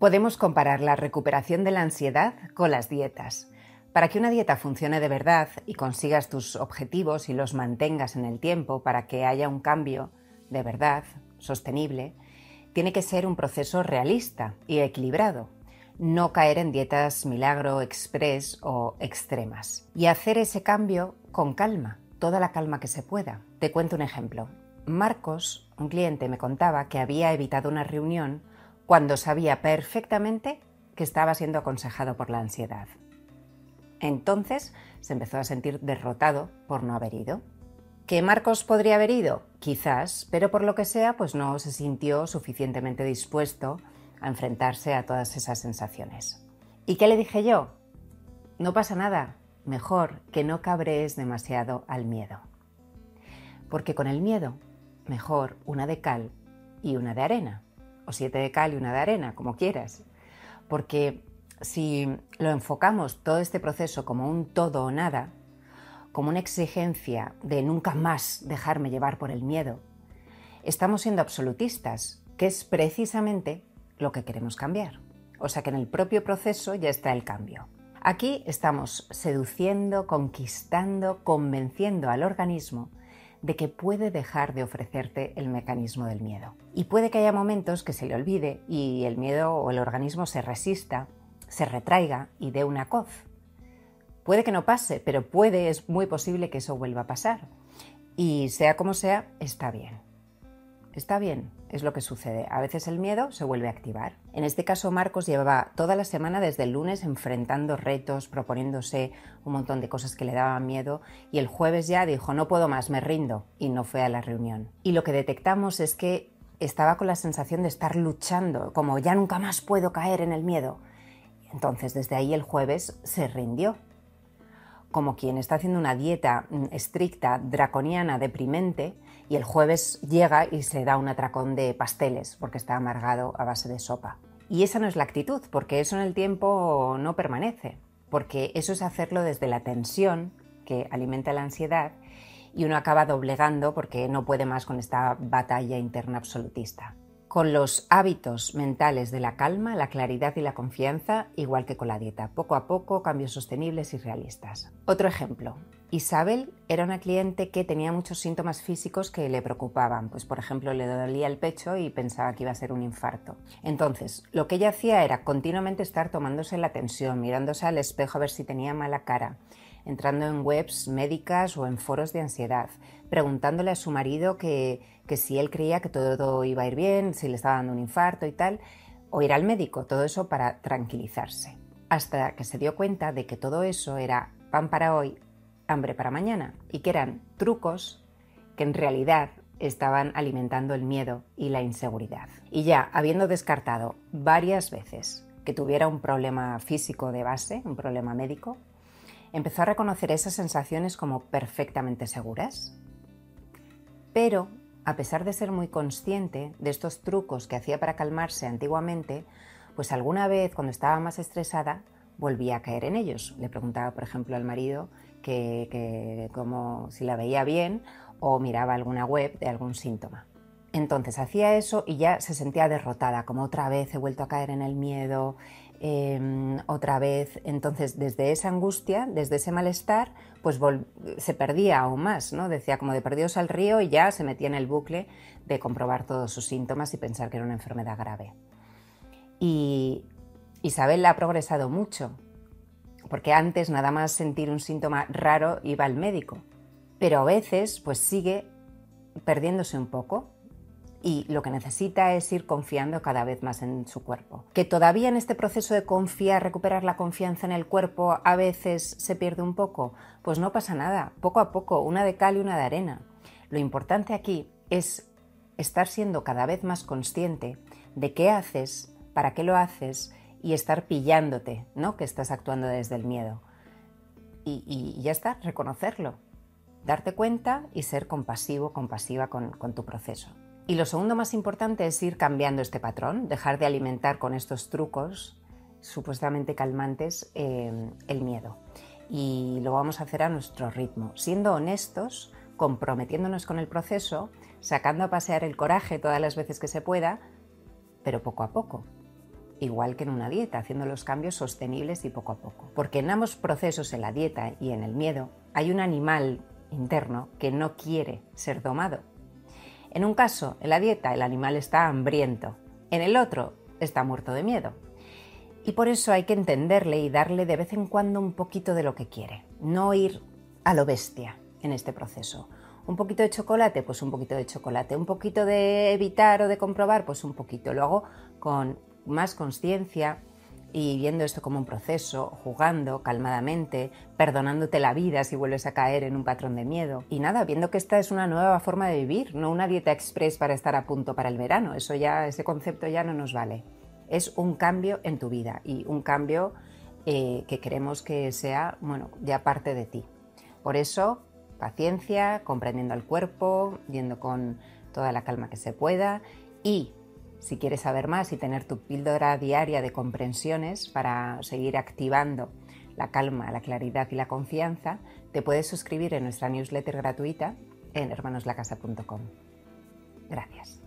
Podemos comparar la recuperación de la ansiedad con las dietas. Para que una dieta funcione de verdad y consigas tus objetivos y los mantengas en el tiempo para que haya un cambio de verdad, sostenible, tiene que ser un proceso realista y equilibrado, no caer en dietas milagro, express o extremas. Y hacer ese cambio con calma, toda la calma que se pueda. Te cuento un ejemplo. Marcos, un cliente, me contaba que había evitado una reunión cuando sabía perfectamente que estaba siendo aconsejado por la ansiedad. Entonces se empezó a sentir derrotado por no haber ido. ¿Que Marcos podría haber ido? Quizás, pero por lo que sea, pues no se sintió suficientemente dispuesto a enfrentarse a todas esas sensaciones. ¿Y qué le dije yo? No pasa nada, mejor que no cabrees demasiado al miedo. Porque con el miedo, mejor una de cal y una de arena o siete de cal y una de arena, como quieras. Porque si lo enfocamos todo este proceso como un todo o nada, como una exigencia de nunca más dejarme llevar por el miedo, estamos siendo absolutistas, que es precisamente lo que queremos cambiar. O sea que en el propio proceso ya está el cambio. Aquí estamos seduciendo, conquistando, convenciendo al organismo de que puede dejar de ofrecerte el mecanismo del miedo. Y puede que haya momentos que se le olvide y el miedo o el organismo se resista, se retraiga y dé una coz. Puede que no pase, pero puede, es muy posible que eso vuelva a pasar. Y sea como sea, está bien. Está bien, es lo que sucede. A veces el miedo se vuelve a activar. En este caso, Marcos llevaba toda la semana desde el lunes enfrentando retos, proponiéndose un montón de cosas que le daban miedo y el jueves ya dijo, no puedo más, me rindo y no fue a la reunión. Y lo que detectamos es que estaba con la sensación de estar luchando, como ya nunca más puedo caer en el miedo. Entonces, desde ahí el jueves se rindió como quien está haciendo una dieta mm, estricta, draconiana, deprimente, y el jueves llega y se da un atracón de pasteles porque está amargado a base de sopa. Y esa no es la actitud, porque eso en el tiempo no permanece, porque eso es hacerlo desde la tensión que alimenta la ansiedad y uno acaba doblegando porque no puede más con esta batalla interna absolutista con los hábitos mentales de la calma, la claridad y la confianza, igual que con la dieta, poco a poco, cambios sostenibles y realistas. Otro ejemplo. Isabel era una cliente que tenía muchos síntomas físicos que le preocupaban, pues por ejemplo le dolía el pecho y pensaba que iba a ser un infarto. Entonces, lo que ella hacía era continuamente estar tomándose la tensión, mirándose al espejo a ver si tenía mala cara, entrando en webs médicas o en foros de ansiedad, preguntándole a su marido que, si él creía que todo iba a ir bien, si le estaba dando un infarto y tal, o ir al médico, todo eso para tranquilizarse. Hasta que se dio cuenta de que todo eso era pan para hoy, hambre para mañana, y que eran trucos que en realidad estaban alimentando el miedo y la inseguridad. Y ya, habiendo descartado varias veces que tuviera un problema físico de base, un problema médico, empezó a reconocer esas sensaciones como perfectamente seguras. Pero, a pesar de ser muy consciente de estos trucos que hacía para calmarse antiguamente, pues alguna vez cuando estaba más estresada volvía a caer en ellos. Le preguntaba, por ejemplo, al marido que, como si la veía bien o miraba alguna web de algún síntoma. Entonces hacía eso y ya se sentía derrotada, como otra vez he vuelto a caer en el miedo, Em, otra vez. Entonces, desde esa angustia, desde ese malestar, pues se perdía aún más, ¿no? Decía como de perdidos al río y ya se metía en el bucle de comprobar todos sus síntomas y pensar que era una enfermedad grave. Y Isabel ha progresado mucho, porque antes nada más sentir un síntoma raro iba al médico, pero a veces pues sigue perdiéndose un poco y lo que necesita es ir confiando cada vez más en su cuerpo. Que todavía en este proceso de confiar, recuperar la confianza en el cuerpo, a veces se pierde un poco, pues no pasa nada, poco a poco, una de cal y una de arena. Lo importante aquí es estar siendo cada vez más consciente de qué haces, para qué lo haces y estar pillándote, ¿no? Que estás actuando desde el miedo. Y, ya está, reconocerlo, darte cuenta y ser compasivo, compasiva con tu proceso. Y lo segundo más importante es ir cambiando este patrón, dejar de alimentar con estos trucos supuestamente calmantes eh, el miedo. Y lo vamos a hacer a nuestro ritmo, siendo honestos, comprometiéndonos con el proceso, sacando a pasear el coraje todas las veces que se pueda, pero poco a poco. igual que en una dieta, haciendo los cambios sostenibles y poco a poco. Porque en ambos procesos, en la dieta y en el miedo, hay un animal interno que no quiere ser domado. En un caso, en la dieta, el animal está hambriento, en el otro, está muerto de miedo. Y por eso hay que entenderle y darle de vez en cuando un poquito de lo que quiere, no ir a lo bestia en este proceso. Un poquito de chocolate, pues un poquito de chocolate. Un poquito de evitar o de comprobar, pues un poquito. Lo hago con más conciencia y viendo esto como un proceso, jugando calmadamente, perdonándote la vida si vuelves a caer en un patrón de miedo. Y nada, viendo que esta es una nueva forma de vivir, no una dieta express para estar a punto para el verano. Eso ya, ese concepto ya no nos vale. Es un cambio en tu vida y un cambio eh, que queremos que sea, bueno, ya parte de ti. Por eso, paciencia, comprendiendo al cuerpo, yendo con toda la calma que se pueda y si quieres saber más y tener tu píldora diaria de comprensiones para seguir activando la calma, la claridad y la confianza, te puedes suscribir en nuestra newsletter gratuita en hermanoslacasa.com. Gracias.